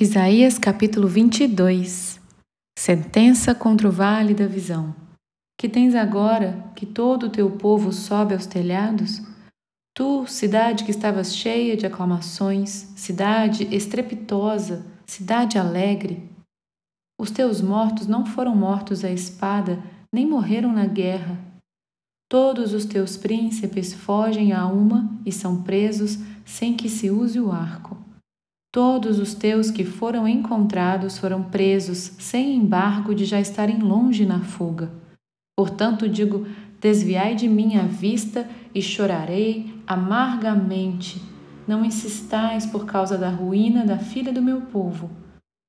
Isaías capítulo 22 Sentença contra o vale da visão. Que tens agora que todo o teu povo sobe aos telhados? Tu, cidade que estavas cheia de aclamações, cidade estrepitosa, cidade alegre. Os teus mortos não foram mortos à espada, nem morreram na guerra. Todos os teus príncipes fogem a uma e são presos sem que se use o arco. Todos os teus que foram encontrados foram presos sem embargo de já estarem longe na fuga. Portanto, digo: desviai de mim a vista e chorarei amargamente. Não insistais por causa da ruína da filha do meu povo,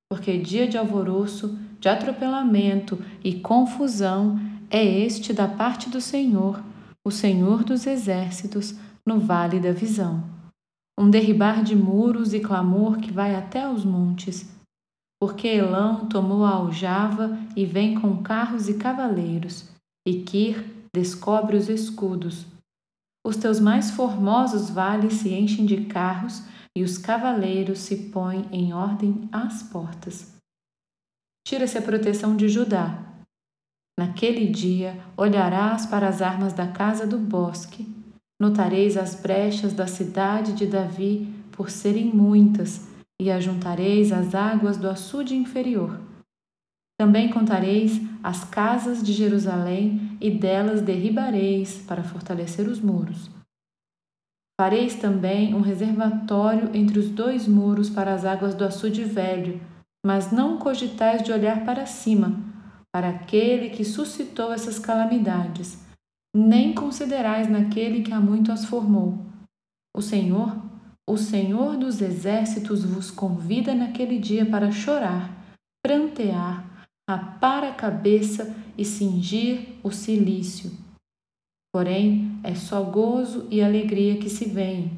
porque dia de alvoroço, de atropelamento e confusão é este da parte do Senhor, o Senhor dos exércitos, no vale da visão um derribar de muros e clamor que vai até os montes. Porque Elão tomou a aljava e vem com carros e cavaleiros, e Kir descobre os escudos. Os teus mais formosos vales se enchem de carros, e os cavaleiros se põem em ordem às portas. Tira-se a proteção de Judá. Naquele dia olharás para as armas da casa do bosque Notareis as brechas da cidade de Davi por serem muitas, e ajuntareis as águas do açude inferior. Também contareis as casas de Jerusalém e delas derribareis para fortalecer os muros. Fareis também um reservatório entre os dois muros para as águas do açude velho, mas não cogitais de olhar para cima, para aquele que suscitou essas calamidades nem considerais naquele que há muito as formou. O Senhor, o Senhor dos exércitos vos convida naquele dia para chorar, prantear, rapar a cabeça e cingir o cilício. Porém, é só gozo e alegria que se veem.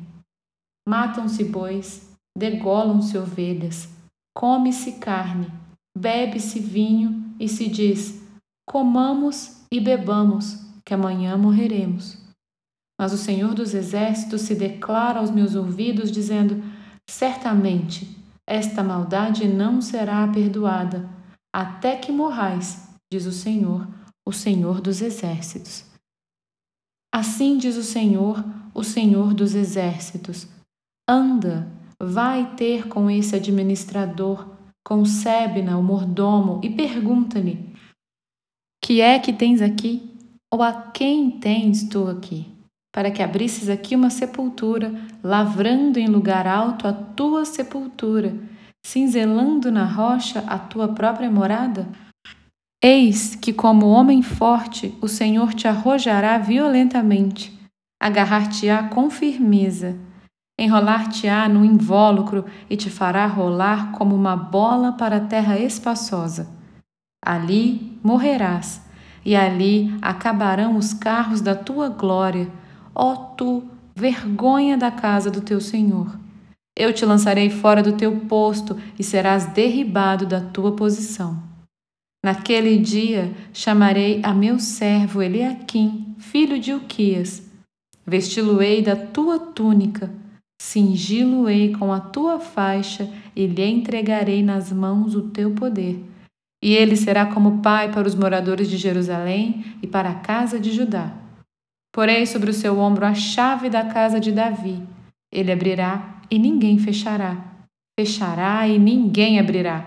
Matam-se bois, degolam-se ovelhas, come-se carne, bebe-se vinho e se diz: comamos e bebamos que amanhã morreremos. Mas o Senhor dos Exércitos se declara aos meus ouvidos, dizendo: Certamente esta maldade não será perdoada, até que morrais, diz o Senhor, o Senhor dos Exércitos. Assim diz o Senhor, o Senhor dos Exércitos: Anda, vai ter com esse administrador, com Sebna, o mordomo, e pergunta-lhe: Que é que tens aqui? Ou a quem tens tu aqui? Para que abrisses aqui uma sepultura, lavrando em lugar alto a tua sepultura, cinzelando na rocha a tua própria morada? Eis que, como homem forte, o Senhor te arrojará violentamente, agarrar-te-á com firmeza, enrolar-te-á no invólucro e te fará rolar como uma bola para a terra espaçosa. Ali morrerás e ali acabarão os carros da tua glória, ó tu, vergonha da casa do teu Senhor. Eu te lançarei fora do teu posto e serás derribado da tua posição. Naquele dia chamarei a meu servo Eliaquim, filho de Uquias. Vesti-lo-ei da tua túnica, cingi-lo-ei com a tua faixa e lhe entregarei nas mãos o teu poder e ele será como pai para os moradores de Jerusalém e para a casa de Judá. Porei sobre o seu ombro a chave da casa de Davi. Ele abrirá e ninguém fechará. Fechará e ninguém abrirá.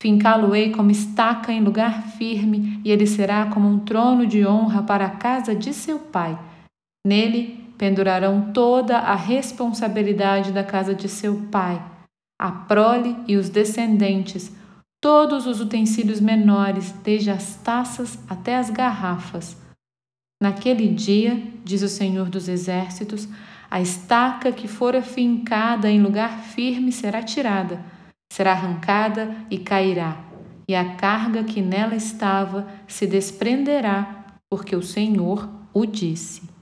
Fincá-lo-ei como estaca em lugar firme, e ele será como um trono de honra para a casa de seu pai. Nele pendurarão toda a responsabilidade da casa de seu pai, a prole e os descendentes, todos os utensílios menores, desde as taças até as garrafas. Naquele dia, diz o Senhor dos Exércitos, a estaca que fora fincada em lugar firme será tirada, será arrancada e cairá, e a carga que nela estava se desprenderá, porque o Senhor o disse.